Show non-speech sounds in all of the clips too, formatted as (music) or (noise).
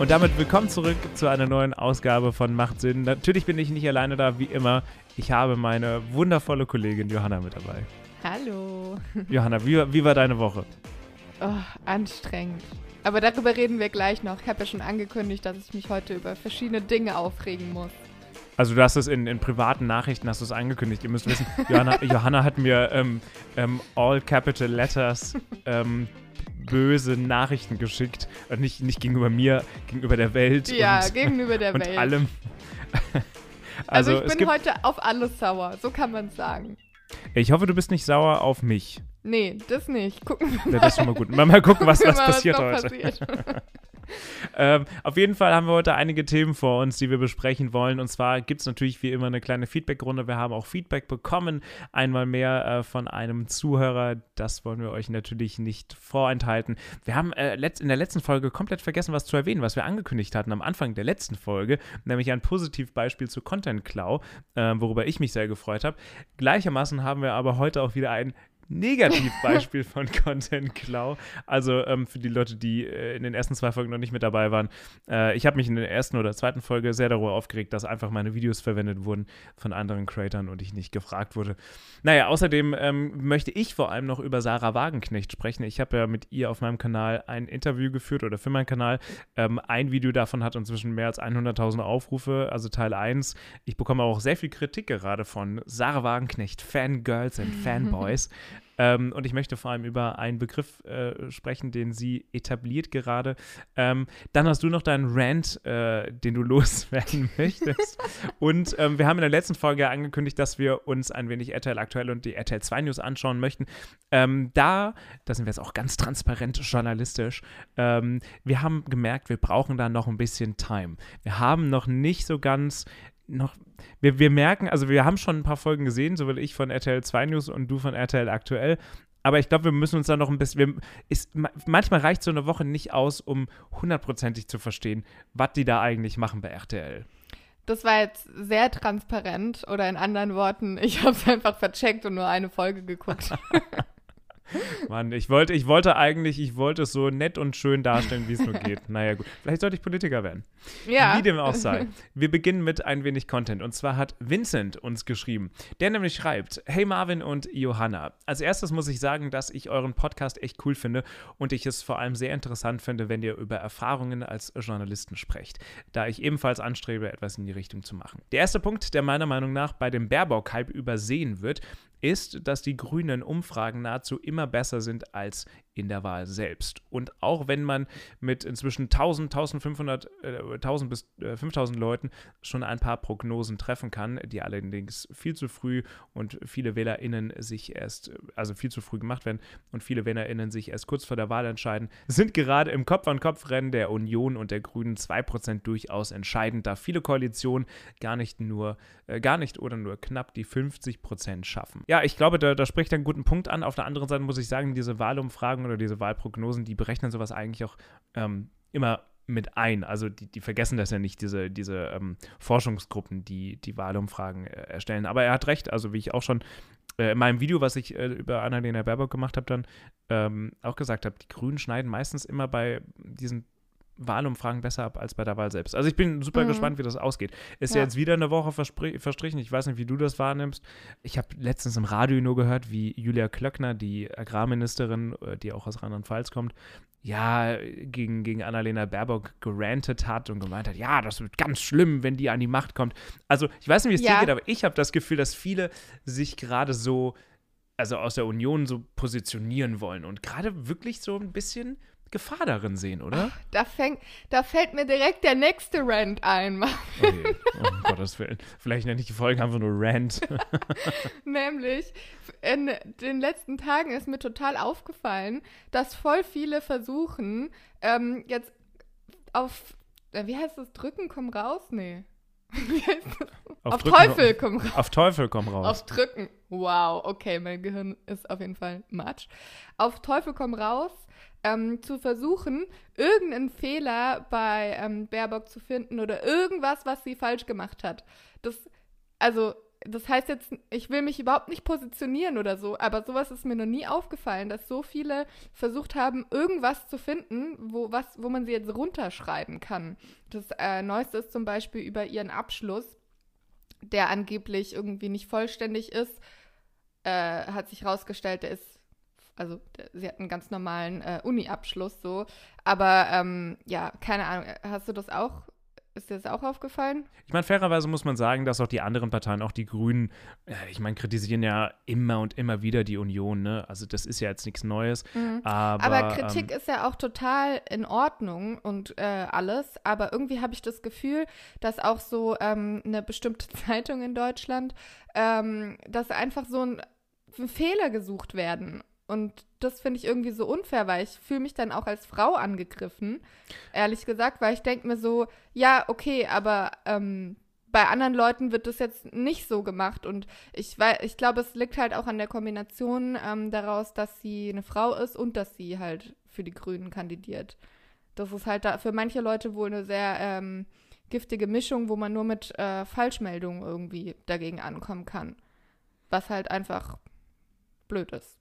Und damit willkommen zurück zu einer neuen Ausgabe von Macht Sinn. Natürlich bin ich nicht alleine da, wie immer. Ich habe meine wundervolle Kollegin Johanna mit dabei. Hallo. Johanna, wie, wie war deine Woche? Oh, anstrengend. Aber darüber reden wir gleich noch. Ich habe ja schon angekündigt, dass ich mich heute über verschiedene Dinge aufregen muss. Also du hast es in, in privaten Nachrichten hast du es angekündigt. Ihr müsst wissen, Johanna, (laughs) Johanna hat mir ähm, ähm, all capital letters ähm, böse Nachrichten geschickt. Und nicht, nicht gegenüber mir, gegenüber der Welt. Ja, und, gegenüber der (laughs) und Welt. allem. (laughs) also, also ich bin heute auf alles sauer, so kann man sagen. Ich hoffe, du bist nicht sauer auf mich. Nee, das nicht. Gucken wir mal. Ja, das ist schon mal gut. Mal, mal gucken, was, was mal, passiert was heute. Passiert. (laughs) ähm, auf jeden Fall haben wir heute einige Themen vor uns, die wir besprechen wollen. Und zwar gibt es natürlich wie immer eine kleine Feedback-Runde. Wir haben auch Feedback bekommen, einmal mehr äh, von einem Zuhörer. Das wollen wir euch natürlich nicht vorenthalten. Wir haben äh, in der letzten Folge komplett vergessen, was zu erwähnen, was wir angekündigt hatten am Anfang der letzten Folge, nämlich ein Positivbeispiel zu Content Cloud, äh, worüber ich mich sehr gefreut habe. Gleichermaßen haben wir aber heute auch wieder ein Negativbeispiel von Content Cloud. Also ähm, für die Leute, die äh, in den ersten zwei Folgen noch nicht mit dabei waren. Äh, ich habe mich in der ersten oder zweiten Folge sehr darüber aufgeregt, dass einfach meine Videos verwendet wurden von anderen Creators und ich nicht gefragt wurde. Naja, außerdem ähm, möchte ich vor allem noch über Sarah Wagenknecht sprechen. Ich habe ja mit ihr auf meinem Kanal ein Interview geführt oder für meinen Kanal. Ähm, ein Video davon hat inzwischen mehr als 100.000 Aufrufe, also Teil 1. Ich bekomme auch sehr viel Kritik gerade von Sarah Wagenknecht, Fangirls und Fanboys. (laughs) Ähm, und ich möchte vor allem über einen Begriff äh, sprechen, den sie etabliert gerade. Ähm, dann hast du noch deinen Rant, äh, den du (laughs) loswerden möchtest. und ähm, wir haben in der letzten Folge angekündigt, dass wir uns ein wenig RTL aktuell und die RTL 2 News anschauen möchten. Ähm, da, da sind wir jetzt auch ganz transparent journalistisch. Ähm, wir haben gemerkt, wir brauchen da noch ein bisschen Time. Wir haben noch nicht so ganz noch, wir, wir merken, also wir haben schon ein paar Folgen gesehen, sowohl ich von RTL 2 News und du von RTL aktuell. Aber ich glaube, wir müssen uns da noch ein bisschen. Wir, ist, manchmal reicht so eine Woche nicht aus, um hundertprozentig zu verstehen, was die da eigentlich machen bei RTL. Das war jetzt sehr transparent oder in anderen Worten, ich habe es einfach vercheckt und nur eine Folge geguckt. (laughs) Mann, ich wollte, ich wollte eigentlich, ich wollte es so nett und schön darstellen, wie es nur geht. Naja, gut. Vielleicht sollte ich Politiker werden. Ja. Wie dem auch sei. Wir beginnen mit ein wenig Content. Und zwar hat Vincent uns geschrieben. Der nämlich schreibt: Hey Marvin und Johanna. Als erstes muss ich sagen, dass ich euren Podcast echt cool finde und ich es vor allem sehr interessant finde, wenn ihr über Erfahrungen als Journalisten sprecht, da ich ebenfalls anstrebe, etwas in die Richtung zu machen. Der erste Punkt, der meiner Meinung nach bei dem Baerbock-Hype übersehen wird, ist, dass die grünen Umfragen nahezu immer besser sind als in der Wahl selbst. Und auch wenn man mit inzwischen 1000, 1500, äh, 1000 bis äh, 5000 Leuten schon ein paar Prognosen treffen kann, die allerdings viel zu früh und viele WählerInnen sich erst, also viel zu früh gemacht werden und viele WählerInnen sich erst kurz vor der Wahl entscheiden, sind gerade im Kopf-an-Kopf-Rennen der Union und der Grünen 2% durchaus entscheidend, da viele Koalitionen gar nicht nur, äh, gar nicht oder nur knapp die 50% schaffen. Ja, ich glaube, da, da spricht er einen guten Punkt an. Auf der anderen Seite muss ich sagen, diese Wahlumfragen oder diese Wahlprognosen, die berechnen sowas eigentlich auch ähm, immer mit ein. Also die, die, vergessen das ja nicht, diese, diese ähm, Forschungsgruppen, die die Wahlumfragen äh, erstellen. Aber er hat recht, also wie ich auch schon äh, in meinem Video, was ich äh, über Annalena Baerbock gemacht habe, dann ähm, auch gesagt habe, die Grünen schneiden meistens immer bei diesen Wahlumfragen besser ab als bei der Wahl selbst. Also ich bin super mhm. gespannt, wie das ausgeht. Ist ja. ja jetzt wieder eine Woche verstrichen. Ich weiß nicht, wie du das wahrnimmst. Ich habe letztens im Radio nur gehört, wie Julia Klöckner, die Agrarministerin, äh, die auch aus Rheinland-Pfalz kommt, ja, gegen, gegen Annalena Baerbock gerantet hat und gemeint hat, ja, das wird ganz schlimm, wenn die an die Macht kommt. Also ich weiß nicht, wie es ja. dir geht, aber ich habe das Gefühl, dass viele sich gerade so, also aus der Union so positionieren wollen und gerade wirklich so ein bisschen Gefahr darin sehen, oder? Ach, da, fängt, da fällt mir direkt der nächste Rant ein. Okay. Oh, um Gottes Willen. Vielleicht nenne ich die Folge einfach nur Rant. (laughs) Nämlich, in den letzten Tagen ist mir total aufgefallen, dass voll viele versuchen, ähm, jetzt auf, äh, wie heißt das, drücken, komm raus? Nee. (laughs) auf, auf Teufel komm raus. Auf Teufel komm raus. Auf drücken. Wow, okay, mein Gehirn ist auf jeden Fall matsch. Auf Teufel komm raus ähm, zu versuchen, irgendeinen Fehler bei ähm, Baerbock zu finden oder irgendwas, was sie falsch gemacht hat. Das, also, das heißt jetzt, ich will mich überhaupt nicht positionieren oder so, aber sowas ist mir noch nie aufgefallen, dass so viele versucht haben, irgendwas zu finden, wo, was, wo man sie jetzt runterschreiben kann. Das äh, Neueste ist zum Beispiel über ihren Abschluss, der angeblich irgendwie nicht vollständig ist, äh, hat sich herausgestellt, der ist also sie hat einen ganz normalen äh, Uni-Abschluss so. Aber ähm, ja, keine Ahnung, hast du das auch ist dir das auch aufgefallen? Ich meine, fairerweise muss man sagen, dass auch die anderen Parteien, auch die Grünen, äh, ich meine, kritisieren ja immer und immer wieder die Union, ne? Also das ist ja jetzt nichts Neues. Mhm. Aber, aber, Kritik ähm, ist ja auch total in Ordnung und äh, alles. Aber irgendwie habe ich das Gefühl, dass auch so ähm, eine bestimmte (laughs) Zeitung in Deutschland, ähm, dass einfach so ein Fehler gesucht werden. Und das finde ich irgendwie so unfair, weil ich fühle mich dann auch als Frau angegriffen, ehrlich gesagt, weil ich denke mir so, ja, okay, aber ähm, bei anderen Leuten wird das jetzt nicht so gemacht. Und ich, ich glaube, es liegt halt auch an der Kombination ähm, daraus, dass sie eine Frau ist und dass sie halt für die Grünen kandidiert. Das ist halt da für manche Leute wohl eine sehr ähm, giftige Mischung, wo man nur mit äh, Falschmeldungen irgendwie dagegen ankommen kann. Was halt einfach blöd ist.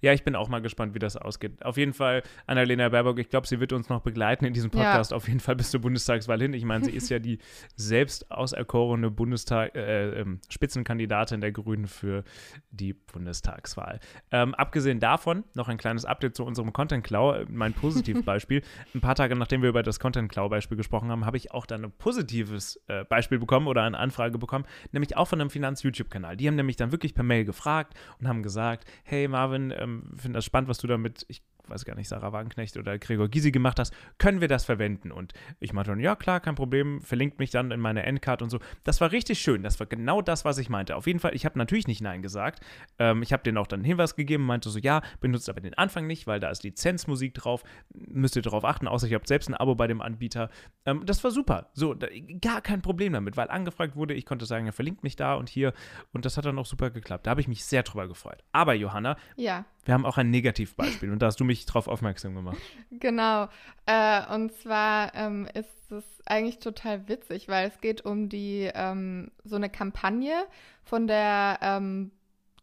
Ja, ich bin auch mal gespannt, wie das ausgeht. Auf jeden Fall, Annalena Baerbock, ich glaube, sie wird uns noch begleiten in diesem Podcast, ja. auf jeden Fall bis zur Bundestagswahl hin. Ich meine, sie ist ja die (laughs) selbst auserkorene Bundestag, äh, äh, Spitzenkandidatin der Grünen für die Bundestagswahl. Ähm, abgesehen davon, noch ein kleines Update zu unserem Content-Klau, äh, mein (laughs) Positivbeispiel. ein paar Tage nachdem wir über das Content-Klau-Beispiel gesprochen haben, habe ich auch dann ein positives äh, Beispiel bekommen oder eine Anfrage bekommen, nämlich auch von einem Finanz-YouTube-Kanal. Die haben nämlich dann wirklich per Mail gefragt und haben gesagt, hey Marvin, ähm, finde das spannend, was du damit, ich weiß gar nicht, Sarah Wagenknecht oder Gregor Gysi gemacht hast, können wir das verwenden? Und ich meinte dann, ja klar, kein Problem, verlinkt mich dann in meine Endcard und so. Das war richtig schön, das war genau das, was ich meinte. Auf jeden Fall, ich habe natürlich nicht Nein gesagt. Ähm, ich habe denen auch dann einen Hinweis gegeben, meinte so, ja, benutzt aber den Anfang nicht, weil da ist Lizenzmusik drauf, müsst ihr darauf achten, außer ich habe selbst ein Abo bei dem Anbieter. Ähm, das war super, so, da, gar kein Problem damit, weil angefragt wurde, ich konnte sagen, er verlinkt mich da und hier und das hat dann auch super geklappt. Da habe ich mich sehr drüber gefreut. Aber Johanna, ja. Wir haben auch ein Negativbeispiel und da hast du mich darauf aufmerksam gemacht. Genau. Äh, und zwar ähm, ist es eigentlich total witzig, weil es geht um die ähm, so eine Kampagne von der ähm,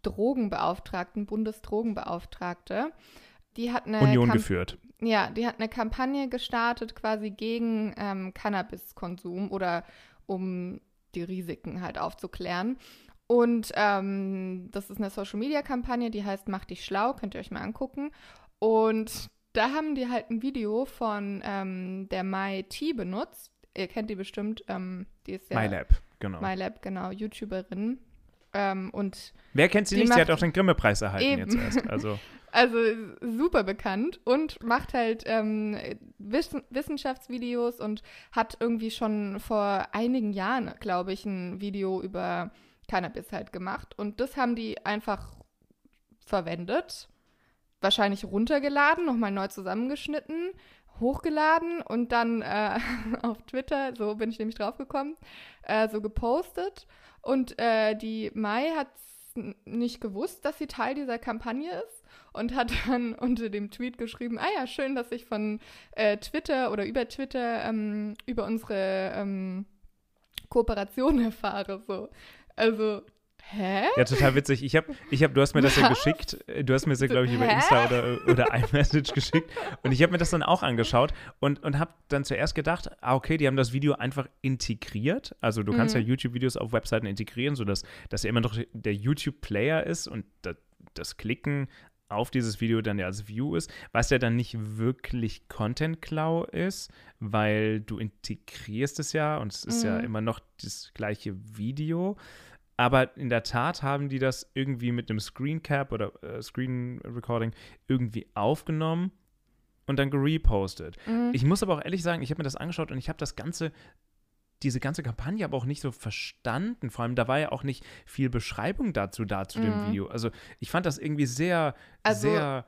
Drogenbeauftragten, Bundesdrogenbeauftragte. Die hat eine Union Kamp geführt. Ja, die hat eine Kampagne gestartet quasi gegen ähm, Cannabiskonsum oder um die Risiken halt aufzuklären. Und ähm, das ist eine Social-Media-Kampagne, die heißt Mach dich schlau, könnt ihr euch mal angucken. Und da haben die halt ein Video von ähm, der Mai T benutzt. Ihr kennt die bestimmt. Ähm, die ist ja MyLab, genau. MyLab, genau, YouTuberin. Ähm, und Wer kennt sie nicht? Sie hat auch den Grimme-Preis erhalten eben. jetzt erst. Also. (laughs) also super bekannt und macht halt ähm, Wiss Wissenschaftsvideos und hat irgendwie schon vor einigen Jahren, glaube ich, ein Video über Cannabis halt gemacht. Und das haben die einfach verwendet wahrscheinlich runtergeladen, nochmal neu zusammengeschnitten, hochgeladen und dann äh, (laughs) auf Twitter, so bin ich nämlich draufgekommen, äh, so gepostet. Und äh, die Mai hat nicht gewusst, dass sie Teil dieser Kampagne ist und hat dann (laughs) unter dem Tweet geschrieben, ah ja, schön, dass ich von äh, Twitter oder über Twitter ähm, über unsere ähm, Kooperation (laughs) erfahre. So. Also Hä? Ja, total witzig. Ich habe, ich hab, du hast mir das Was? ja geschickt. Du hast mir das ja, glaube ich, über Hä? Insta oder, oder (laughs) iMessage geschickt. Und ich habe mir das dann auch angeschaut und, und habe dann zuerst gedacht, ah, okay, die haben das Video einfach integriert. Also du kannst mhm. ja YouTube-Videos auf Webseiten integrieren, sodass dass ja immer noch der YouTube-Player ist und das, das Klicken auf dieses Video dann ja als View ist, was ja dann nicht wirklich Content Cloud ist, weil du integrierst es ja und es ist mhm. ja immer noch das gleiche Video. Aber in der Tat haben die das irgendwie mit einem Screen Cap oder äh, Screen Recording irgendwie aufgenommen und dann gerepostet. Mhm. Ich muss aber auch ehrlich sagen, ich habe mir das angeschaut und ich habe das ganze diese ganze Kampagne aber auch nicht so verstanden. Vor allem, da war ja auch nicht viel Beschreibung dazu da zu mhm. dem Video. Also ich fand das irgendwie sehr, also, sehr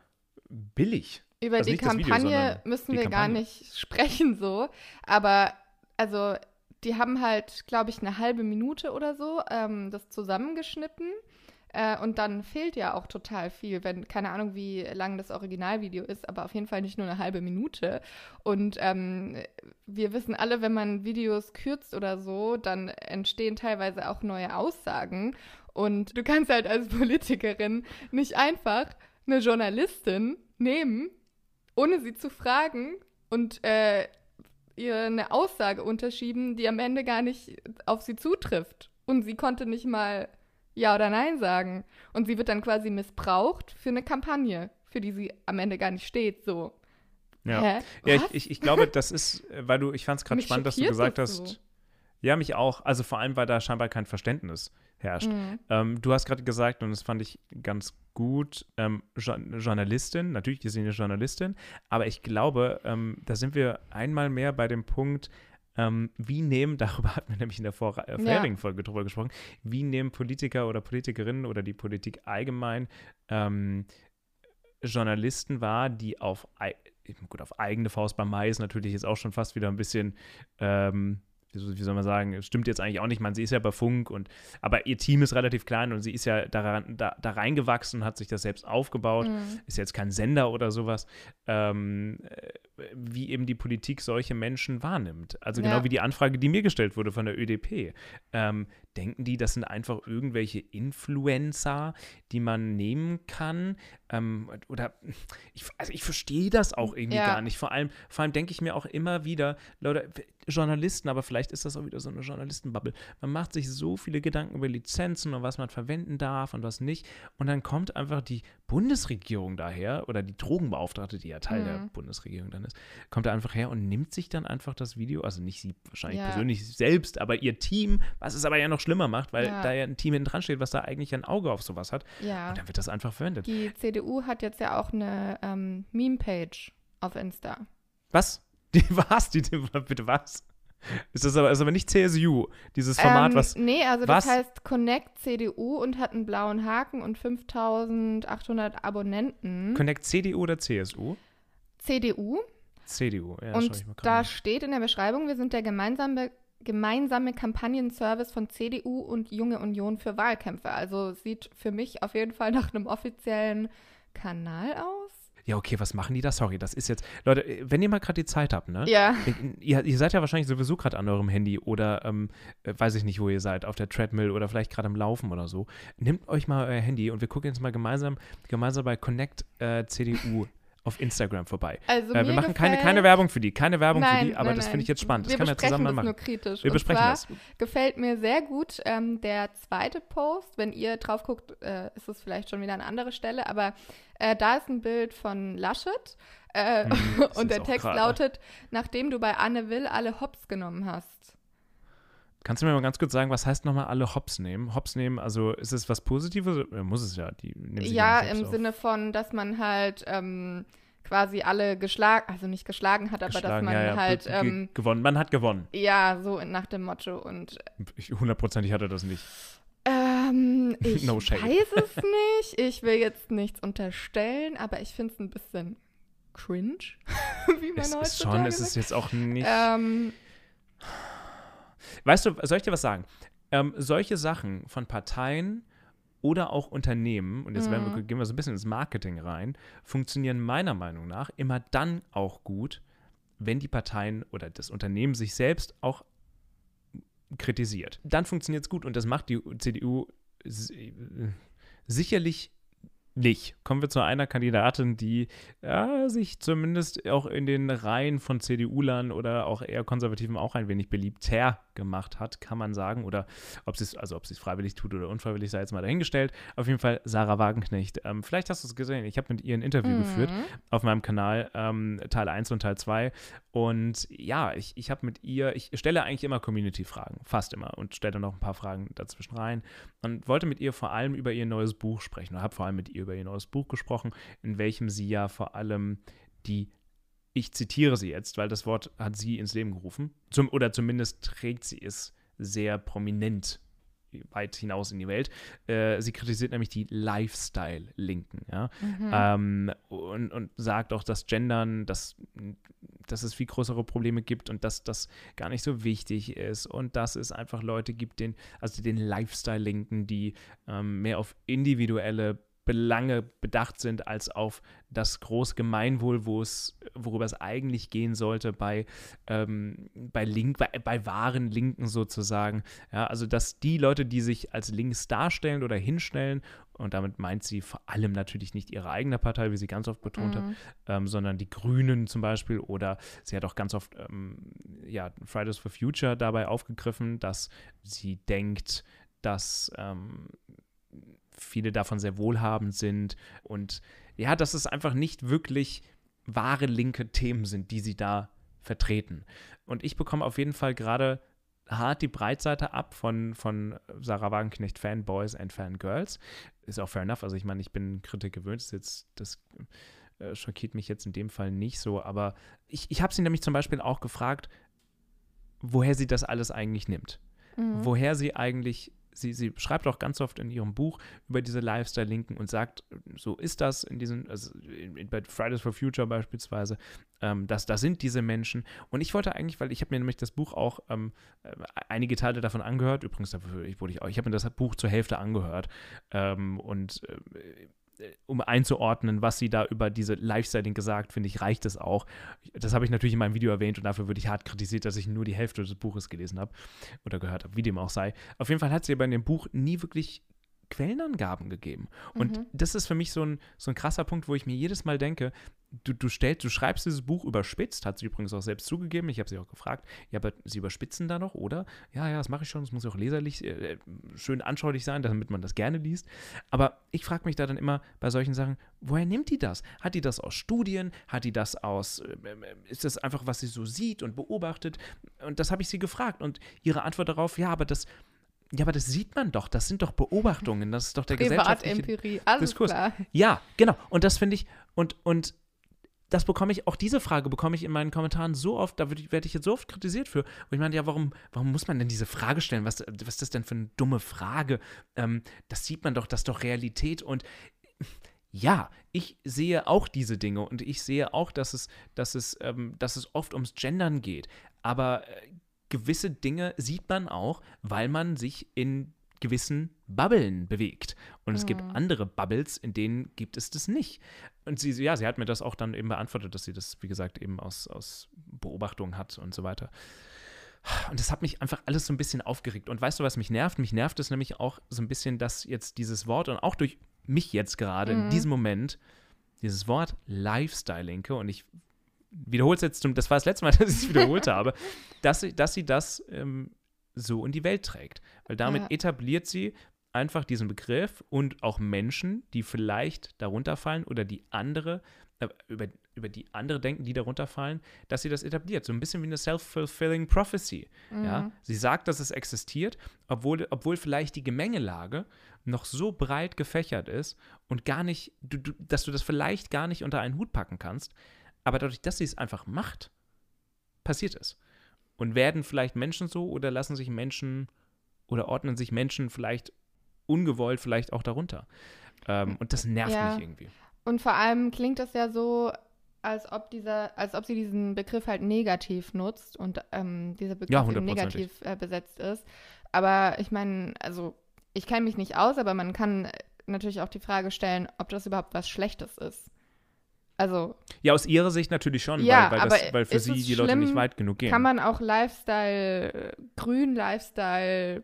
billig. Über also die Kampagne Video, müssen wir Kampagne. gar nicht sprechen so. Aber also die haben halt, glaube ich, eine halbe Minute oder so ähm, das zusammengeschnitten. Äh, und dann fehlt ja auch total viel, wenn, keine Ahnung, wie lang das Originalvideo ist, aber auf jeden Fall nicht nur eine halbe Minute. Und ähm, wir wissen alle, wenn man Videos kürzt oder so, dann entstehen teilweise auch neue Aussagen. Und du kannst halt als Politikerin nicht einfach eine Journalistin nehmen, ohne sie zu fragen und äh, ihr eine Aussage unterschieben, die am Ende gar nicht auf sie zutrifft. Und sie konnte nicht mal Ja oder Nein sagen. Und sie wird dann quasi missbraucht für eine Kampagne, für die sie am Ende gar nicht steht. So. Ja, Hä? ja ich, ich, ich glaube, das ist, äh, weil du, ich fand es gerade spannend, dass du gesagt das hast, so. ja, mich auch, also vor allem, weil da scheinbar kein Verständnis herrscht. Mhm. Ähm, du hast gerade gesagt, und das fand ich ganz gut, ähm, Jo- Journalistin, natürlich ist sie eine Journalistin, aber ich glaube, ähm, da sind wir einmal mehr bei dem Punkt, ähm, wie nehmen, (laughs) darüber hatten wir nämlich in der vor, äh, vorherigen Folge drüber gesprochen, wie nehmen Politiker oder Politikerinnen oder die Politik allgemein ähm, Journalisten wahr, die auf, gut, auf eigene Faust beim Mais natürlich ist auch schon fast wieder ein bisschen, ähm, wie soll man sagen, stimmt jetzt eigentlich auch nicht, man, sie ist ja bei Funk und, aber ihr Team ist relativ klein und sie ist ja daran, da, da reingewachsen und hat sich das selbst aufgebaut, Mhm. ist jetzt kein Sender oder sowas, ähm, äh, wie eben die Politik solche Menschen wahrnimmt. Also genau Ja. wie die Anfrage, die mir gestellt wurde von der ÖDP. Ähm, denken die, das sind einfach irgendwelche Influencer, die man nehmen kann? Ähm, oder (laughs) ich, also ich verstehe das auch irgendwie Ja. gar nicht. Vor allem, vor allem denke ich mir auch immer wieder, Leute, Journalisten, aber vielleicht ist das auch wieder so eine Journalistenbubble. Man macht sich so viele Gedanken über Lizenzen und was man verwenden darf und was nicht. Und dann kommt einfach die Bundesregierung daher oder die Drogenbeauftragte, die ja Teil der Mhm. Bundesregierung dann ist, kommt da einfach her und nimmt sich dann einfach das Video, also nicht sie wahrscheinlich Ja. persönlich selbst, aber ihr Team, was es aber ja noch schlimmer macht, weil Ja. da ja ein Team hinten dran steht, was da eigentlich ein Auge auf sowas hat. Ja. Und dann wird das einfach verwendet. Die CDU hat jetzt ja auch eine ähm, Meme-Page auf Insta. Was? (laughs) Die was? Die, die, bitte was? Ist das aber, ist aber nicht CSU, dieses Format, ähm, was. Nee, also was? das heißt Connect CDU und hat einen blauen Haken und 5800 Abonnenten. Connect CDU oder CSU? CDU. CDU, ja, schau ich und da steht in der Beschreibung, wir sind der gemeinsame, gemeinsame Kampagnenservice von CDU und Junge Union für Wahlkämpfe. Also sieht für mich auf jeden Fall nach einem offiziellen Kanal aus. Ja, okay, was machen die da? Sorry, das ist jetzt. Leute, wenn ihr mal gerade die Zeit habt, ne? Ja. Ihr, ihr seid ja wahrscheinlich sowieso gerade an eurem Handy oder ähm, äh, weiß ich nicht, wo ihr seid, auf der Treadmill oder vielleicht gerade am Laufen oder so. Nehmt euch mal euer Handy und wir gucken jetzt mal gemeinsam, gemeinsam bei Connect äh, CDU auf Instagram vorbei. Also Äh, wir machen keine, keine Werbung für die, keine Werbung nein, für die, aber nein, das finde ich jetzt spannend. Das wir können wir zusammen das machen. nur kritisch. Wir Und besprechen das. gefällt mir sehr gut ähm, der zweite Post. Wenn ihr drauf guckt, äh, ist es vielleicht schon wieder eine andere Stelle, aber äh, da ist ein Bild von Laschet. Äh, Hm, (laughs) das und der Text gerade. lautet, nachdem du bei Anne Will alle Hops genommen hast. Kannst du mir mal ganz kurz sagen, was heißt nochmal alle Hops nehmen? Hops nehmen, also ist es was Positives? Muss es ja. Die nehmen sich Ja, im auf. Sinne von, dass man halt ähm, quasi alle geschlagen, also nicht geschlagen hat, aber dass Geschlagen, man ja, ja, halt, ähm, gewonnen. Man hat gewonnen. ja, so nach dem Motto. Und hundertprozentig hatte das nicht. ähm, (laughs) ich No weiß es (laughs) nicht. Ich will jetzt nichts unterstellen, aber ich finde es ein bisschen cringe, (laughs) wie man Es ist heutzutage schon, es ist jetzt auch nicht. ähm, Weißt du, soll ich dir was sagen? Ähm, solche Sachen von Parteien oder auch Unternehmen, und jetzt werden wir, Mhm. gehen wir so ein bisschen ins Marketing rein, funktionieren meiner Meinung nach immer dann auch gut, wenn die Parteien oder das Unternehmen sich selbst auch kritisiert. Dann funktioniert es gut und das macht die CDU si- sicherlich nicht. Kommen wir zu einer Kandidatin, die ja, sich zumindest auch in den Reihen von CDU-Lern oder auch eher Konservativen auch ein wenig beliebter gemacht hat, kann man sagen. Oder ob sie es, also ob sie es freiwillig tut oder unfreiwillig, sei jetzt mal dahingestellt. Auf jeden Fall Sarah Wagenknecht. Ähm, vielleicht hast du es gesehen. Ich habe mit ihr ein Interview geführt mhm. auf meinem Kanal, ähm, Teil 1 und Teil 2. Und ja, ich, ich habe mit ihr, ich stelle eigentlich immer Community-Fragen, fast immer, und stelle noch ein paar Fragen dazwischen rein. Und wollte mit ihr vor allem über ihr neues Buch sprechen. Und habe vor allem mit ihr über ihr neues Buch gesprochen, in welchem sie ja vor allem die ich zitiere sie jetzt, weil das Wort hat sie ins Leben gerufen. Zum, oder zumindest trägt sie es sehr prominent weit hinaus in die Welt. Äh, sie kritisiert nämlich die Lifestyle-Linken, ja. Mhm. Ähm, und, und sagt auch, dass Gendern, das dass es viel größere Probleme gibt und dass das gar nicht so wichtig ist und dass es einfach Leute gibt, den, also den Lifestyle-Linken, die ähm, mehr auf individuelle Belange bedacht sind als auf das Großgemeinwohl, wo es, worüber es eigentlich gehen sollte bei, ähm, bei Link, bei, bei wahren Linken sozusagen. Ja, also dass die Leute, die sich als links darstellen oder hinstellen, und damit meint sie vor allem natürlich nicht ihre eigene Partei, wie sie ganz oft betont mhm. hat, ähm, sondern die Grünen zum Beispiel, oder sie hat auch ganz oft ähm, ja, Fridays for Future dabei aufgegriffen, dass sie denkt, dass ähm, viele davon sehr wohlhabend sind und ja, dass es einfach nicht wirklich wahre linke Themen sind, die sie da vertreten. Und ich bekomme auf jeden Fall gerade hart die Breitseite ab von, von Sarah Wagenknecht Fanboys and Fangirls. Ist auch fair enough. Also ich meine, ich bin Kritik gewöhnt. Das, jetzt, das äh, schockiert mich jetzt in dem Fall nicht so. Aber ich, ich habe sie nämlich zum Beispiel auch gefragt, woher sie das alles eigentlich nimmt. Mhm. Woher sie eigentlich sie, sie schreibt auch ganz oft in ihrem Buch über diese Lifestyle-Linken und sagt, so ist das in diesen, also bei Fridays for Future beispielsweise, ähm, dass da sind diese Menschen. Und ich wollte eigentlich, weil ich habe mir nämlich das Buch auch ähm, äh, einige Teile davon angehört, übrigens, dafür, ich, ich, ich habe mir das Buch zur Hälfte angehört ähm, und äh, um einzuordnen, was sie da über diese Lifestyling gesagt, finde ich, reicht es auch. Das habe ich natürlich in meinem Video erwähnt und dafür würde ich hart kritisiert, dass ich nur die Hälfte des Buches gelesen habe oder gehört habe, wie dem auch sei. Auf jeden Fall hat sie aber in dem Buch nie wirklich Quellenangaben gegeben. Und mhm. das ist für mich so ein, so ein krasser Punkt, wo ich mir jedes Mal denke, du, du stellst, du schreibst dieses Buch überspitzt, hat sie übrigens auch selbst zugegeben. Ich habe sie auch gefragt, ja, aber sie überspitzen da noch, oder? Ja, ja, das mache ich schon, es muss auch leserlich, äh, schön anschaulich sein, damit man das gerne liest. Aber ich frage mich da dann immer bei solchen Sachen, woher nimmt die das? Hat die das aus Studien? Hat die das aus, äh, ist das einfach, was sie so sieht und beobachtet? Und das habe ich sie gefragt. Und ihre Antwort darauf, ja, aber das, ja, aber das sieht man doch. Das sind doch Beobachtungen. Das ist doch der gesellschaftliche Empirie, alles Diskurs. Klar. Ja, genau. Und das finde ich, und, und das bekomme ich, auch diese Frage bekomme ich in meinen Kommentaren so oft, da werde ich jetzt so oft kritisiert für. Und ich meine, ja, warum, warum muss man denn diese Frage stellen? Was, was ist das denn für eine dumme Frage? Ähm, das sieht man doch, das ist doch Realität. Und ja, ich sehe auch diese Dinge und ich sehe auch, dass es, dass es, ähm, dass es oft ums Gendern geht. Aber äh, gewisse Dinge sieht man auch, weil man sich in gewissen Bubblen bewegt. Und es gibt mhm. andere Bubbles, in denen gibt es das nicht. Und sie, ja, sie hat mir das auch dann eben beantwortet, dass sie das, wie gesagt, eben aus, aus Beobachtungen hat und so weiter. Und das hat mich einfach alles so ein bisschen aufgeregt. Und weißt du, was mich nervt? Mich nervt es nämlich auch so ein bisschen, dass jetzt dieses Wort und auch durch mich jetzt gerade mhm. in diesem Moment dieses Wort Lifestylinke und ich wiederhole es jetzt, zum, das war das letzte Mal, (laughs) dass ich es wiederholt habe, (laughs) dass, sie, dass sie das ähm, so in die Welt trägt. Weil damit ja. etabliert sie einfach diesen Begriff und auch Menschen, die vielleicht darunter fallen oder die andere, äh, über, über die andere denken, die darunter fallen, dass sie das etabliert. So ein bisschen wie eine self-fulfilling prophecy. Mhm. Ja? Sie sagt, dass es existiert, obwohl, obwohl vielleicht die Gemengelage noch so breit gefächert ist und gar nicht, du, du, dass du das vielleicht gar nicht unter einen Hut packen kannst, aber dadurch, dass sie es einfach macht, passiert es. Und werden vielleicht Menschen so oder lassen sich Menschen oder ordnen sich Menschen vielleicht ungewollt vielleicht auch darunter. Ähm, und das nervt ja. mich irgendwie. Und vor allem klingt das ja so, als ob dieser, als ob sie diesen Begriff halt negativ nutzt und ähm, dieser Begriff ja, negativ äh, besetzt ist. Aber ich meine, also ich kenne mich nicht aus, aber man kann natürlich auch die Frage stellen, ob das überhaupt was Schlechtes ist. Also. Ja, aus ihrer Sicht natürlich schon, ja, weil, weil, das, weil für sie die Leute nicht weit genug gehen. Kann man auch Lifestyle, grün Lifestyle,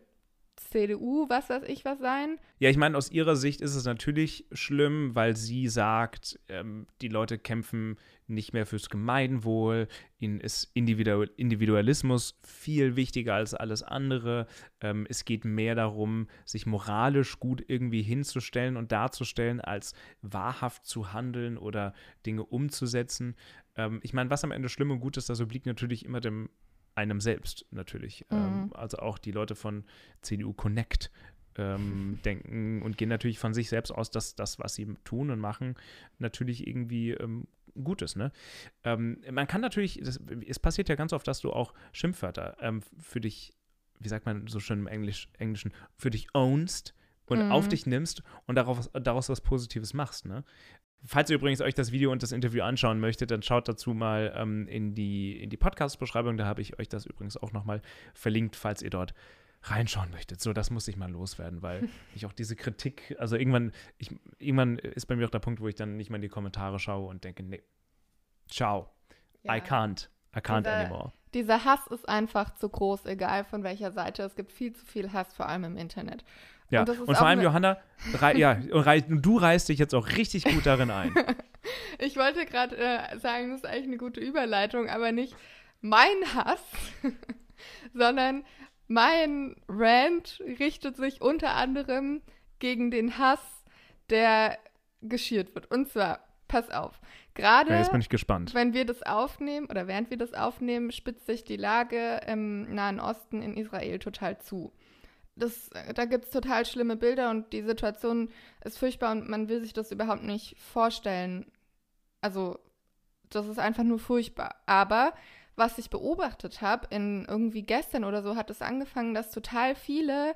CDU, was weiß ich was sein? Ja, ich meine, aus ihrer Sicht ist es natürlich schlimm, weil sie sagt, ähm, die Leute kämpfen nicht mehr fürs Gemeinwohl, ihnen ist Individualismus viel wichtiger als alles andere. Ähm, es geht mehr darum, sich moralisch gut irgendwie hinzustellen und darzustellen, als wahrhaft zu handeln oder Dinge umzusetzen. Ähm, ich meine, was am Ende schlimm und gut ist, das obliegt natürlich immer dem einem selbst natürlich. Mhm. Ähm, also auch die Leute von CDU Connect ähm, (laughs) denken und gehen natürlich von sich selbst aus, dass das, was sie tun und machen, natürlich irgendwie ähm, gut ist. Ne? Ähm, man kann natürlich, das, es passiert ja ganz oft, dass du auch Schimpfwörter ähm, für dich, wie sagt man so schön im Englisch, Englischen, für dich ownst und mhm. auf dich nimmst und daraus, daraus was Positives machst. Ne? Falls ihr übrigens euch das Video und das Interview anschauen möchtet, dann schaut dazu mal ähm, in die, in die Podcast-Beschreibung. Da habe ich euch das übrigens auch nochmal verlinkt, falls ihr dort reinschauen möchtet. So, das muss ich mal loswerden, weil (laughs) ich auch diese Kritik, also irgendwann, ich, irgendwann ist bei mir auch der Punkt, wo ich dann nicht mal in die Kommentare schaue und denke, nee, ciao, ja. I can't, I can't dieser, anymore. Dieser Hass ist einfach zu groß, egal von welcher Seite. Es gibt viel zu viel Hass, vor allem im Internet. Ja, und, und vor allem, Johanna, rei ja, (laughs) rei du reißt dich jetzt auch richtig gut darin ein. ich wollte gerade äh, sagen, das ist eigentlich eine gute Überleitung, aber nicht mein Hass, (laughs) sondern mein Rant richtet sich unter anderem gegen den Hass, der geschürt wird. Und zwar, pass auf, gerade ja, jetzt bin ich gespannt. wenn wir das aufnehmen oder während wir das aufnehmen, spitzt sich die Lage im Nahen Osten in Israel total zu das, da gibt es total schlimme Bilder und die Situation ist furchtbar und man will sich das überhaupt nicht vorstellen. Also, das ist einfach nur furchtbar. Aber was ich beobachtet habe, in irgendwie gestern oder so hat es angefangen, dass total viele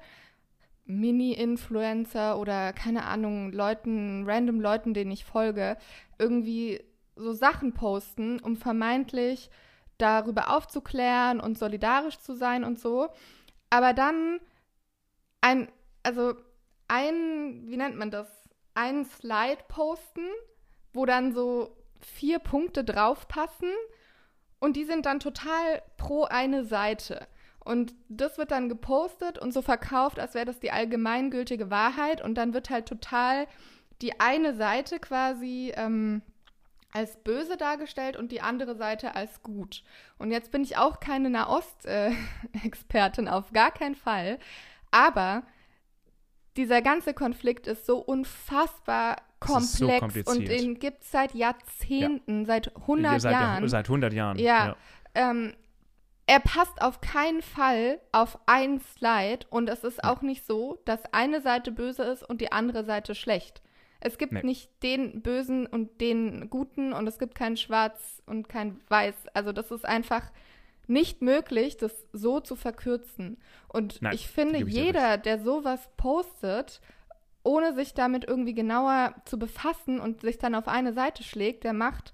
Mini-Influencer oder keine Ahnung, Leuten, random Leuten, denen ich folge, irgendwie so Sachen posten, um vermeintlich darüber aufzuklären und solidarisch zu sein und so. Aber dann ein, also ein, wie nennt man das? Ein Slide posten, wo dann so vier Punkte draufpassen und die sind dann total pro eine Seite. Und das wird dann gepostet und so verkauft, als wäre das die allgemeingültige Wahrheit. Und dann wird halt total die eine Seite quasi ähm, als böse dargestellt und die andere Seite als gut. Und jetzt bin ich auch keine Nahost-Expertin, äh, (laughs) auf gar keinen Fall. Aber dieser ganze Konflikt ist so unfassbar komplex so und den gibt es seit Jahrzehnten, ja. seit 100 seit, Jahren. Seit 100 Jahren. Ja. ja. Ähm, er passt auf keinen Fall auf ein Slide und es ist ja. auch nicht so, dass eine Seite böse ist und die andere Seite schlecht. Es gibt nee. nicht den Bösen und den Guten und es gibt kein Schwarz und kein Weiß. Also das ist einfach nicht möglich, das so zu verkürzen. Und Nein, ich finde, ich jeder, der sowas postet, ohne sich damit irgendwie genauer zu befassen und sich dann auf eine Seite schlägt, der macht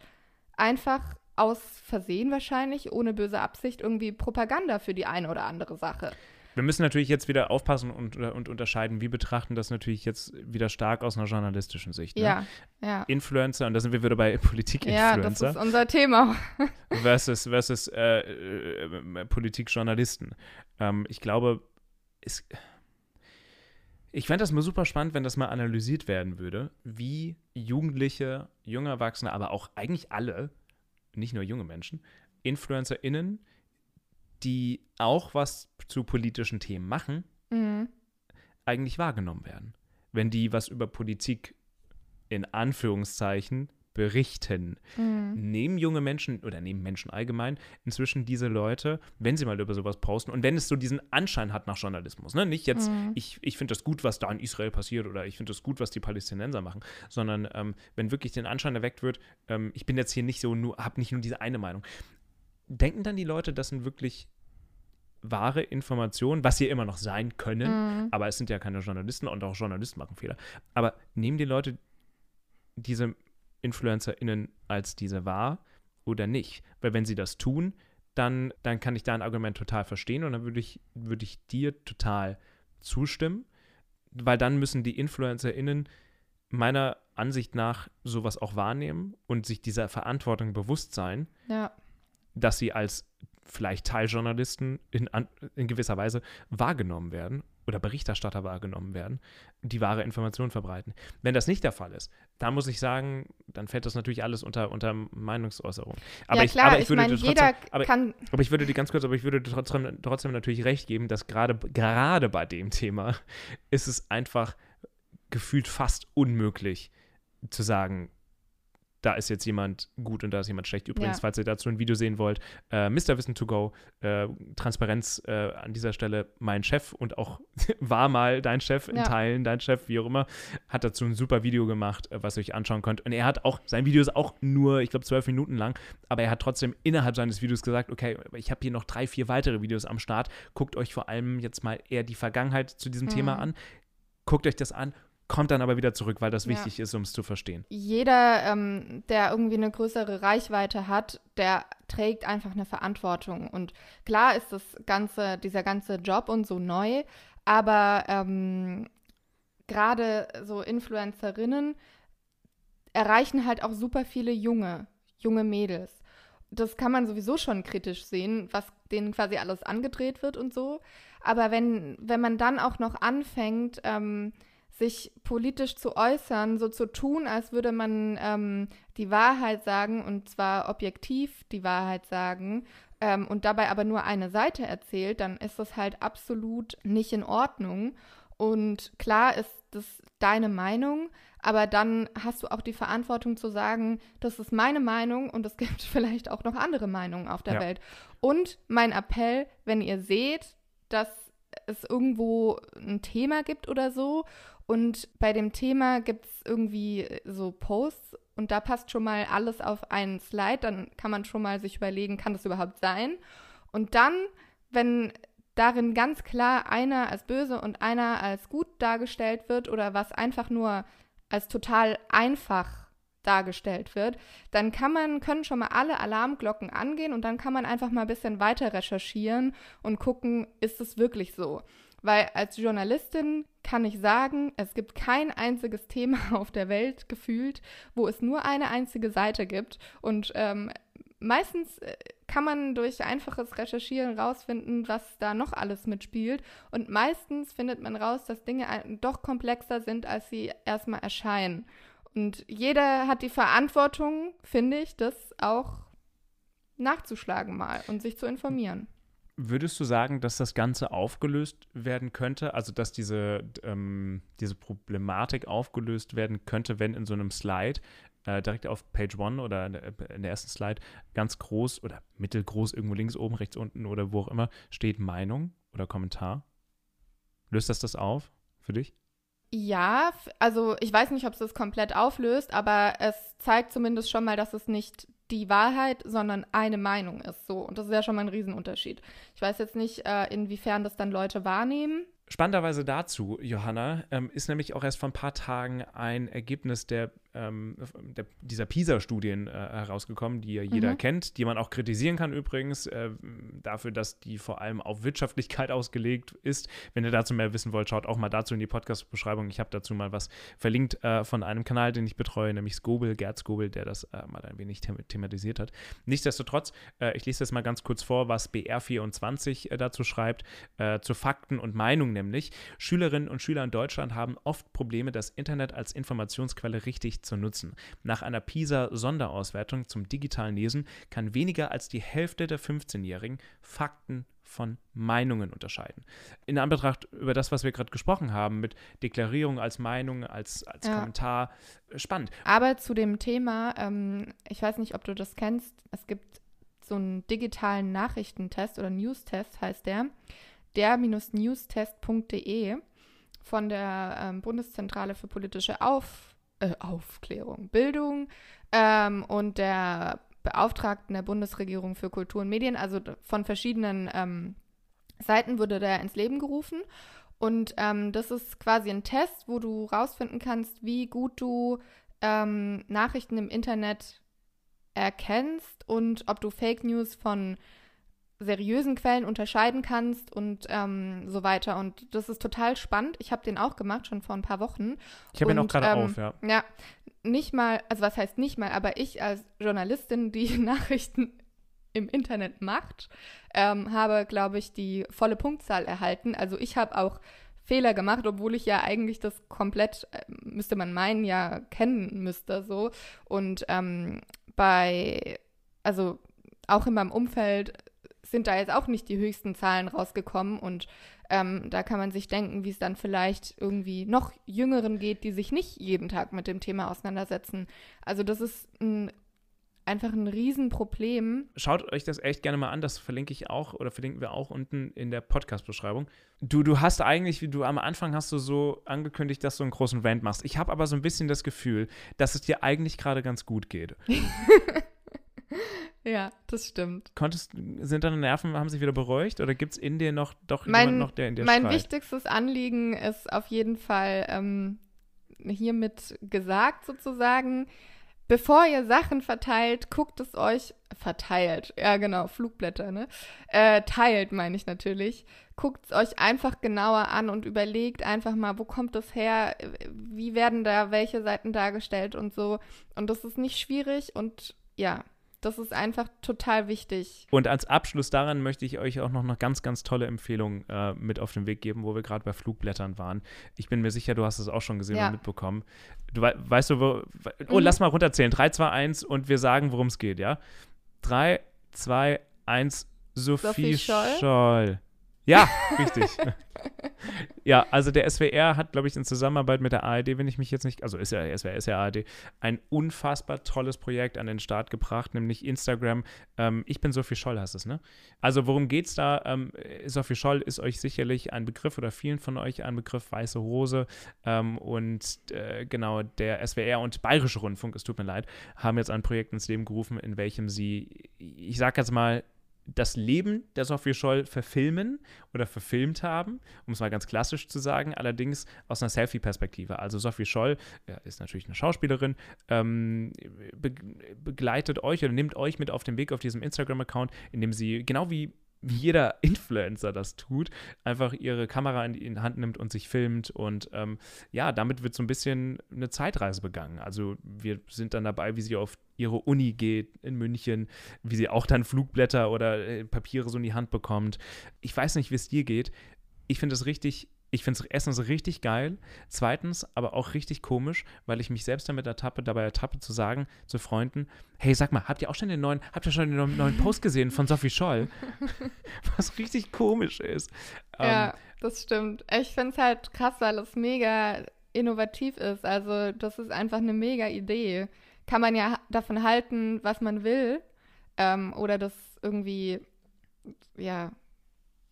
einfach aus Versehen wahrscheinlich, ohne böse Absicht, irgendwie Propaganda für die eine oder andere Sache. Wir müssen natürlich jetzt wieder aufpassen und, und unterscheiden. Wir betrachten das natürlich jetzt wieder stark aus einer journalistischen Sicht. Ne? Ja, ja. Influencer, und da sind wir wieder bei Politik-Influencer. Ja, das ist unser Thema. (laughs) versus versus äh, äh, Politikjournalisten. Ähm, ich glaube, es, ich fände das mal super spannend, wenn das mal analysiert werden würde, wie Jugendliche, junge Erwachsene, aber auch eigentlich alle, nicht nur junge Menschen, InfluencerInnen, die auch was zu politischen Themen machen, mhm. eigentlich wahrgenommen werden. Wenn die was über Politik in Anführungszeichen berichten. Mhm. Nehmen junge Menschen oder nehmen Menschen allgemein inzwischen diese Leute, wenn sie mal über sowas posten und wenn es so diesen Anschein hat nach Journalismus, ne? nicht jetzt, mhm. ich, ich finde das gut, was da in Israel passiert oder ich finde das gut, was die Palästinenser machen, sondern ähm, wenn wirklich den Anschein erweckt wird, ähm, ich bin jetzt hier nicht so nur, habe nicht nur diese eine Meinung, denken dann die Leute, das sind wirklich wahre Informationen, was sie immer noch sein können, mhm. aber es sind ja keine Journalisten und auch Journalisten machen Fehler. Aber nehmen die Leute diese InfluencerInnen als diese wahr oder nicht? Weil wenn sie das tun, dann, dann kann ich dein Argument total verstehen und dann würde ich, würd ich dir total zustimmen, weil dann müssen die InfluencerInnen meiner Ansicht nach sowas auch wahrnehmen und sich dieser Verantwortung bewusst sein, ja dass sie als vielleicht Teiljournalisten in, in gewisser Weise wahrgenommen werden oder Berichterstatter wahrgenommen werden, die wahre Information verbreiten. Wenn das nicht der Fall ist, dann muss ich sagen, dann fällt das natürlich alles unter, unter Meinungsäußerung. Aber ja, ich, klar, aber ich, ich würde mein, trotzdem, jeder aber, kann aber ich würde dir ganz kurz, aber ich würde trotzdem, trotzdem natürlich recht geben, dass gerade, gerade bei dem Thema ist es einfach gefühlt fast unmöglich zu sagen, da ist jetzt jemand gut und da ist jemand schlecht. Übrigens, ja. falls ihr dazu ein Video sehen wollt, äh, Mr. Wissen to go, äh, Transparenz äh, an dieser Stelle mein Chef und auch (laughs) war mal dein Chef in ja. Teilen, dein Chef, wie auch immer, hat dazu ein super Video gemacht, äh, was ihr euch anschauen könnt. Und er hat auch, sein Video ist auch nur, ich glaube, zwölf Minuten lang, aber er hat trotzdem innerhalb seines Videos gesagt, okay, ich habe hier noch drei, vier weitere Videos am Start. Guckt euch vor allem jetzt mal eher die Vergangenheit zu diesem mhm. Thema an guckt euch das an, kommt dann aber wieder zurück, weil das Ja. wichtig ist, um es zu verstehen. Jeder, ähm, der irgendwie eine größere Reichweite hat, der trägt einfach eine Verantwortung. Und klar ist das ganze, dieser ganze Job und so neu, aber ähm, gerade so Influencerinnen erreichen halt auch super viele junge, junge Mädels. Das kann man sowieso schon kritisch sehen, was denen quasi alles angedreht wird und so. Aber wenn, wenn man dann auch noch anfängt, ähm, sich politisch zu äußern, so zu tun, als würde man ähm, die Wahrheit sagen und zwar objektiv die Wahrheit sagen ähm, und dabei aber nur eine Seite erzählt, dann ist das halt absolut nicht in Ordnung. Und klar ist das deine Meinung, aber dann hast du auch die Verantwortung zu sagen, das ist meine Meinung und es gibt (laughs) vielleicht auch noch andere Meinungen auf der Ja. Welt. Und mein Appell, wenn ihr seht, dass es irgendwo ein Thema gibt oder so und bei dem Thema gibt es irgendwie so Posts und da passt schon mal alles auf einen Slide, dann kann man schon mal sich überlegen, kann das überhaupt sein? Und dann, wenn darin ganz klar einer als böse und einer als gut dargestellt wird oder was einfach nur als total einfach dargestellt wird, dann kann man, können schon mal alle Alarmglocken angehen und dann kann man einfach mal ein bisschen weiter recherchieren und gucken, ist es wirklich so? Weil als Journalistin kann ich sagen, es gibt kein einziges Thema (laughs) auf der Welt gefühlt, wo es nur eine einzige Seite gibt. Und ähm, meistens äh, kann man durch einfaches Recherchieren rausfinden, was da noch alles mitspielt. Und meistens findet man raus, dass Dinge doch komplexer sind, als sie erstmal erscheinen. Und jeder hat die Verantwortung, finde ich, das auch nachzuschlagen mal und sich zu informieren. Würdest du sagen, dass das Ganze aufgelöst werden könnte? Also, dass diese, ähm, diese Problematik aufgelöst werden könnte, wenn in so einem Slide äh, direkt auf Page One oder in der, ersten Slide ganz groß oder mittelgroß irgendwo links oben, rechts unten oder wo auch immer steht Meinung oder Kommentar? Löst das das auf für dich? Ja, also ich weiß nicht, ob es das komplett auflöst, aber es zeigt zumindest schon mal, dass es nicht die Wahrheit, sondern eine Meinung ist. So, und das ist ja schon mal ein Riesenunterschied. Ich weiß jetzt nicht, äh, inwiefern das dann Leute wahrnehmen. Spannenderweise dazu, Johanna, ähm, ist nämlich auch erst vor ein paar Tagen ein Ergebnis der, ähm, der dieser PISA-Studien äh, herausgekommen, die ja jeder Mhm. kennt, die man auch kritisieren kann übrigens, äh, dafür, dass die vor allem auf Wirtschaftlichkeit (laughs) ausgelegt ist. Wenn ihr dazu mehr wissen wollt, schaut auch mal dazu in die Podcast-Beschreibung. Ich habe dazu mal was verlinkt äh, von einem Kanal, den ich betreue, nämlich Skobel, Gerd Skobel, der das äh, mal ein wenig them thematisiert hat. Nichtsdestotrotz, äh, ich lese das mal ganz kurz vor, was BR24 äh, dazu schreibt, zu Fakten und Meinung nämlich. Schülerinnen und Schüler in Deutschland haben oft Probleme, das Internet als Informationsquelle richtig zu nutzen. Nach einer PISA-Sonderauswertung zum digitalen Lesen kann weniger als die Hälfte der 15-Jährigen Fakten von Meinungen unterscheiden. In Anbetracht über das, was wir gerade gesprochen haben, mit Deklarierung als Meinung, als, als Ja. Kommentar, äh, spannend. Aber zu dem Thema, ähm, ich weiß nicht, ob du das kennst, es gibt so einen digitalen Nachrichtentest oder Newstest heißt der, der-newstest.de von der ähm, Bundeszentrale für politische Auf, äh, Aufklärung, Bildung ähm, und der Beauftragten der Bundesregierung für Kultur und Medien, also von verschiedenen ähm, Seiten wurde der ins Leben gerufen. Und ähm, das ist quasi ein Test, wo du rausfinden kannst, wie gut du ähm, Nachrichten im Internet erkennst und ob du Fake News von seriösen Quellen unterscheiden kannst und ähm, so weiter. Und das ist total spannend. Ich habe den auch gemacht, schon vor ein paar Wochen. Ich habe ihn auch gerade ähm, auf, ja. Ja, nicht mal, also was heißt nicht mal, aber ich als Journalistin, die (laughs) Nachrichten im Internet macht, ähm, habe, glaube ich, die volle Punktzahl erhalten. Also ich habe auch Fehler gemacht, obwohl ich ja eigentlich das komplett, äh, müsste man meinen, ja kennen müsste so. Und ähm, bei, also auch in meinem Umfeld sind da jetzt auch nicht die höchsten Zahlen rausgekommen und ähm, da kann man sich denken, wie es dann vielleicht irgendwie noch Jüngeren geht, die sich nicht jeden Tag mit dem Thema auseinandersetzen. Also das ist ein, einfach ein Riesenproblem. Schaut euch das echt gerne mal an, das verlinke ich auch oder verlinken wir auch unten in der Podcast-Beschreibung. Du, du hast eigentlich, wie du am Anfang hast du so angekündigt, dass du einen großen Rant machst. Ich habe aber so ein bisschen das Gefühl, dass es dir eigentlich gerade ganz gut geht. (laughs) Ja, das stimmt. Konntest, sind deine Nerven, haben sich wieder beruhigt oder gibt es in dir noch doch Mein- jemand noch, der in dir Mein schreit? wichtigstes Anliegen ist auf jeden Fall ähm, hiermit gesagt sozusagen, bevor ihr Sachen verteilt, guckt es euch, verteilt, ja genau, Flugblätter, ne? Äh, teilt, meine ich natürlich. Guckt es euch einfach genauer an und überlegt einfach mal, wo kommt das her, wie werden da welche Seiten dargestellt und so. Und das ist nicht schwierig und ja, das ist einfach total wichtig. Und als Abschluss daran möchte ich euch auch noch eine ganz, ganz tolle Empfehlung äh, mit auf den Weg geben, wo wir gerade bei Flugblättern waren. Ich bin mir sicher, du hast es auch schon gesehen Ja. und mitbekommen. Du wei- weißt du, wo. Oh, Mhm. lass mal runterzählen. 3, 2, 1 und wir sagen, worum es geht, ja? 3, 2, 1, Sophie, Sophie Scholl? Scholl. Ja, richtig. (laughs) ja, also der SWR hat, glaube ich, in Zusammenarbeit mit der ARD, wenn ich mich jetzt nicht, also ist ja SWR, ist ja ARD, ein unfassbar tolles Projekt an den Start gebracht, nämlich Instagram. Ähm, ich bin Sophie Scholl, heißt es, ne? Also worum geht's da? Ähm, Sophie Scholl ist euch sicherlich ein Begriff oder vielen von euch ein Begriff, Weiße Hose. Ähm, und äh, genau, der SWR und Bayerische Rundfunk, es tut mir leid, haben jetzt ein Projekt ins Leben gerufen, in welchem sie, ich sag jetzt mal, das Leben der Sophie Scholl verfilmen oder verfilmt haben, um es mal ganz klassisch zu sagen, allerdings aus einer Selfie-Perspektive. Also Sophie Scholl ja, ist natürlich eine Schauspielerin, ähm, be begleitet euch oder nimmt euch mit auf den Weg auf diesem Instagram-Account, in dem sie, genau wie jeder Influencer das tut, einfach ihre Kamera in die in die Hand nimmt und sich filmt. Und ähm, ja, damit wird so ein bisschen eine Zeitreise begangen. Also wir sind dann dabei, wie sie auf ihre Uni geht in München, wie sie auch dann Flugblätter oder äh, Papiere so in die Hand bekommt. Ich weiß nicht, wie es dir geht. Ich finde es richtig, ich finde es erstens richtig geil, zweitens aber auch richtig komisch, weil ich mich selbst damit ertappe, dabei ertappe zu sagen zu Freunden, hey, sag mal, habt ihr auch schon den neuen, habt ihr schon den neuen- Post gesehen von Sophie Scholl? (laughs) Was richtig komisch ist. Ähm, Ja, das stimmt. Ich finde es halt krass, weil es mega innovativ ist. Also das ist einfach eine mega Idee. Kann man ja davon halten, was man will. Ähm, oder das irgendwie, ja,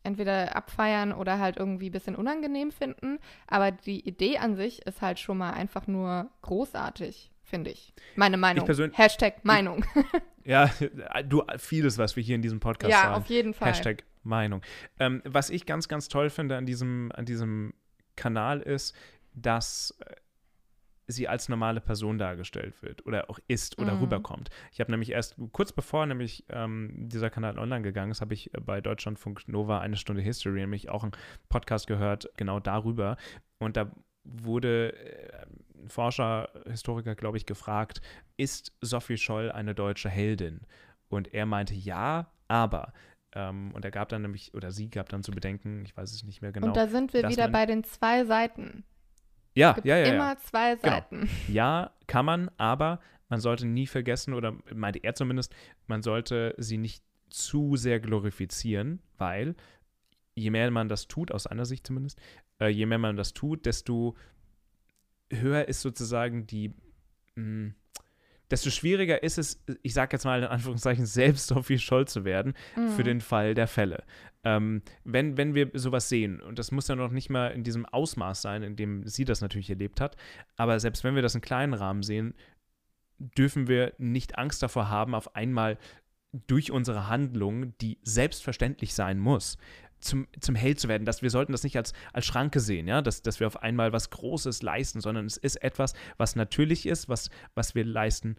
entweder abfeiern oder halt irgendwie ein bisschen unangenehm finden. Aber die Idee an sich ist halt schon mal einfach nur großartig, finde ich. Meine Meinung. persönlich- Hashtag Meinung. (laughs) Ja, du, vieles, was wir hier in diesem Podcast ja, sagen. auf jeden Fall. Hashtag Meinung. Ähm, was ich ganz, ganz toll finde an diesem, an diesem Kanal ist, dass äh, sie als normale Person dargestellt wird oder auch ist oder Mhm. rüberkommt. Ich habe nämlich erst kurz bevor nämlich ähm, dieser Kanal online gegangen ist, habe ich äh, bei Deutschlandfunk Nova eine Stunde History nämlich auch einen Podcast gehört, genau darüber. Und da wurde äh, ein Forscher, Historiker, glaube ich, gefragt, ist Sophie Scholl eine deutsche Heldin? Und er meinte ja, aber. Ähm, und er gab dann nämlich, oder sie gab dann zu bedenken, ich weiß es nicht mehr genau. Und da sind wir wieder bei den zwei Seiten. Ja, ja, ja, ja. immer zwei Genau. Seiten. (laughs) Ja, kann man, aber man sollte nie vergessen, oder meinte er zumindest, man sollte sie nicht zu sehr glorifizieren, weil je mehr man das tut, aus einer Sicht zumindest, äh, je mehr man das tut, desto höher ist sozusagen die, mh, desto schwieriger ist es, ich sage jetzt mal in Anführungszeichen, selbst Sophie Scholl zu werden, für Mhm. den Fall der Fälle. Ähm, wenn, wenn wir sowas sehen, und das muss ja noch nicht mal in diesem Ausmaß sein, in dem sie das natürlich erlebt hat, aber selbst wenn wir das in kleinen Rahmen sehen, dürfen wir nicht Angst davor haben, auf einmal durch unsere Handlung, die selbstverständlich sein muss, zum, zum Held zu werden. Dass wir sollten das nicht als, als Schranke sehen, ja, dass, dass wir auf einmal was Großes leisten, sondern es ist etwas, was natürlich ist, was, was wir leisten,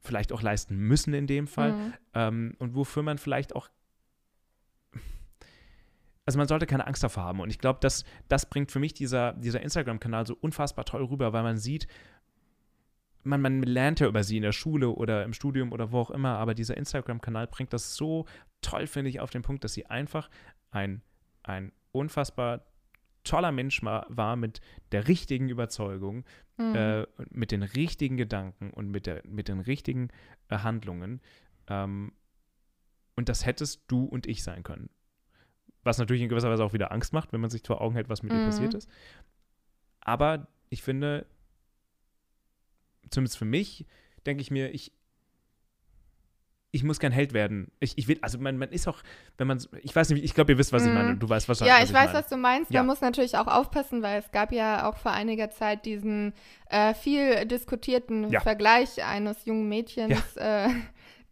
vielleicht auch leisten müssen in dem Fall Mhm. ähm, und wofür man vielleicht auch. Also man sollte keine Angst davor haben. Und ich glaube, das, das bringt für mich dieser, dieser Instagram-Kanal so unfassbar toll rüber, weil man sieht, man, man lernt ja über sie in der Schule oder im Studium oder wo auch immer, aber dieser Instagram-Kanal bringt das so toll, finde ich, auf den Punkt, dass sie einfach ein, ein unfassbar toller Mensch war mit der richtigen Überzeugung, Mhm. äh, mit den richtigen Gedanken und mit, der, mit den richtigen äh, Handlungen. Ähm, und das hättest du und ich sein können. Was natürlich in gewisser Weise auch wieder Angst macht, wenn man sich vor Augen hält, was mit ihr Mhm. passiert ist. Aber ich finde, zumindest für mich, denke ich mir, ich, ich muss kein Held werden. Ich, ich will, also man, man ist auch, wenn man, ich weiß nicht, ich glaube, ihr wisst, was ich Mhm. meine. Du weißt wahrscheinlich, Ja, was ich weiß, meine. was du meinst. Ja. Man muss natürlich auch aufpassen, weil es gab ja auch vor einiger Zeit diesen äh, viel diskutierten Ja. Vergleich eines jungen Mädchens, äh,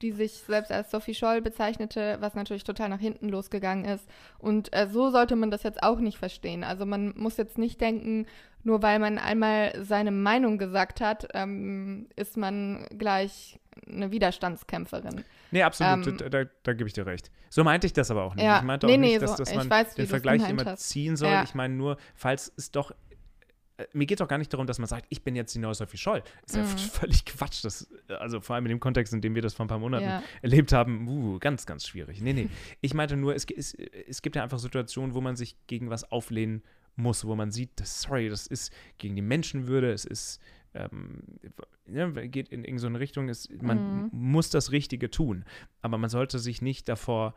die sich selbst als Sophie Scholl bezeichnete, was natürlich total nach hinten losgegangen ist. Und äh, so sollte man das jetzt auch nicht verstehen. Also man muss jetzt nicht denken, nur weil man einmal seine Meinung gesagt hat, ähm, ist man gleich eine Widerstandskämpferin. Nee, absolut, ähm, da, da, da, gebe ich dir recht. So meinte ich das aber auch nicht. Ja, ich meinte nee, auch nicht, nee, dass, dass so, man weiß, den Vergleich immer hast. ziehen soll. Ja. Ich meine nur, falls es doch mir geht es auch gar nicht darum, dass man sagt, ich bin jetzt die neue Sophie Scholl. Ist ja Mhm. (laughs) völlig Quatsch. Das, also vor allem in dem Kontext, in dem wir das vor ein paar Monaten Ja. erlebt haben, uh, ganz, ganz schwierig. Nee, nee. Ich meinte nur, es, es, es gibt ja einfach Situationen, wo man sich gegen was auflehnen muss, wo man sieht, das, sorry, das ist gegen die Menschenwürde, es ist, ähm, ja, geht in irgendeine so Richtung, es, man Mhm. muss das Richtige tun. Aber man sollte sich nicht davor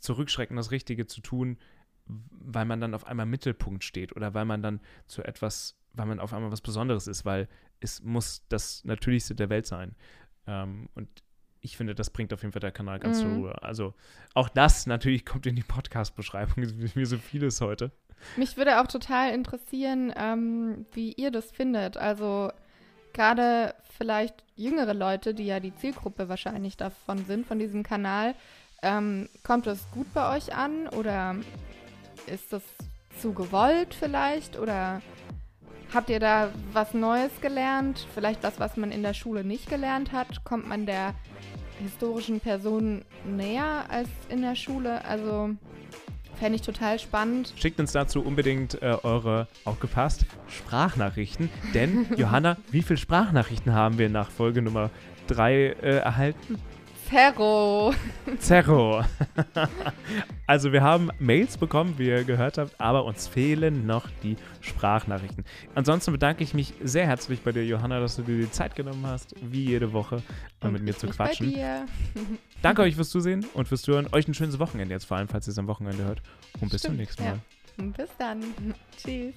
zurückschrecken, das Richtige zu tun, weil man dann auf einmal im Mittelpunkt steht oder weil man dann zu etwas, weil man auf einmal was Besonderes ist, weil es muss das Natürlichste der Welt sein. Ähm, und ich finde, das bringt auf jeden Fall der Kanal ganz zur Mhm. Ruhe. Also auch das natürlich kommt in die Podcast-Beschreibung, wie so vieles heute. Mich würde auch total interessieren, ähm, wie ihr das findet. Also gerade vielleicht jüngere Leute, die ja die Zielgruppe wahrscheinlich davon sind, von diesem Kanal. Ähm, kommt das gut bei euch an oder ist das zu gewollt vielleicht? Oder habt ihr da was Neues gelernt? Vielleicht was, was man in der Schule nicht gelernt hat? Kommt man der historischen Person näher als in der Schule? Also fände ich total spannend. Schickt uns dazu unbedingt äh, eure, aufgepasst, Sprachnachrichten. Denn, (laughs) Johanna, wie viele Sprachnachrichten haben wir nach Folge Nummer 3 äh, erhalten? Zerro. Zerro. (laughs) also wir haben Mails bekommen, wie ihr gehört habt, aber uns fehlen noch die Sprachnachrichten. Ansonsten bedanke ich mich sehr herzlich bei dir, Johanna, dass du dir die Zeit genommen hast, wie jede Woche, Und mit mir zu quatschen. (laughs) Danke euch fürs Zusehen und fürs Zuhören. Euch ein schönes Wochenende jetzt, vor allem falls ihr es am Wochenende hört. Und bis zum nächsten ja. Mal. Bis dann. (laughs) Tschüss.